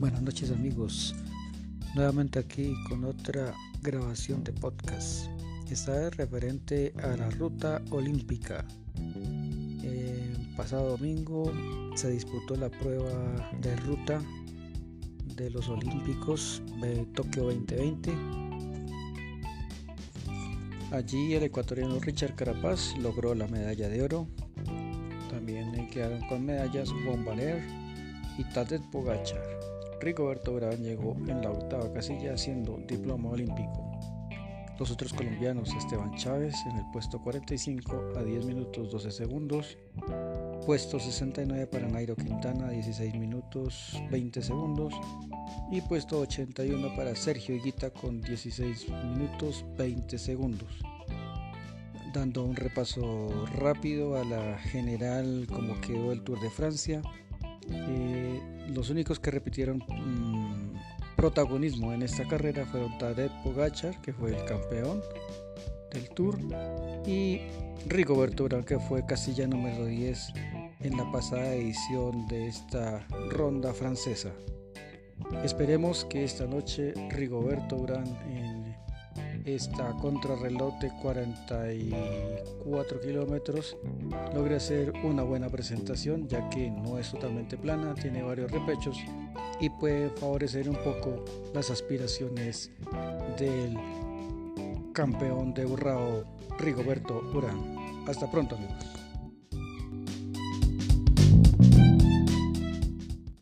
Buenas noches amigos, nuevamente aquí con otra grabación de podcast. Esta es referente a la ruta olímpica. El pasado domingo se disputó la prueba de ruta de los Olímpicos de Tokio 2020. Allí el ecuatoriano Richard Carapaz logró la medalla de oro. También quedaron con medallas Von y Tadej Pogachar. Rigoberto Urán llegó en la octava casilla haciendo diploma olímpico. Los otros colombianos, Esteban Chávez en el puesto 45 a 10 minutos 12 segundos, puesto 69 para Nairo Quintana 16 minutos 20 segundos y puesto 81 para Sergio Higuita con 16 minutos 20 segundos. Dando un repaso rápido a la general como quedó el Tour de Francia, eh, los únicos que repitieron mm, protagonismo en esta carrera fueron Tadej Pogachar, que fue el campeón del Tour, y Rigoberto Urán, que fue casilla número 10 en la pasada edición de esta ronda francesa. Esperemos que esta noche Rigoberto Urán esta contrarreloj de 44 kilómetros logre hacer una buena presentación ya que no es totalmente plana, tiene varios repechos y puede favorecer un poco las aspiraciones del campeón de Urrao Rigoberto Urán. Hasta pronto amigos.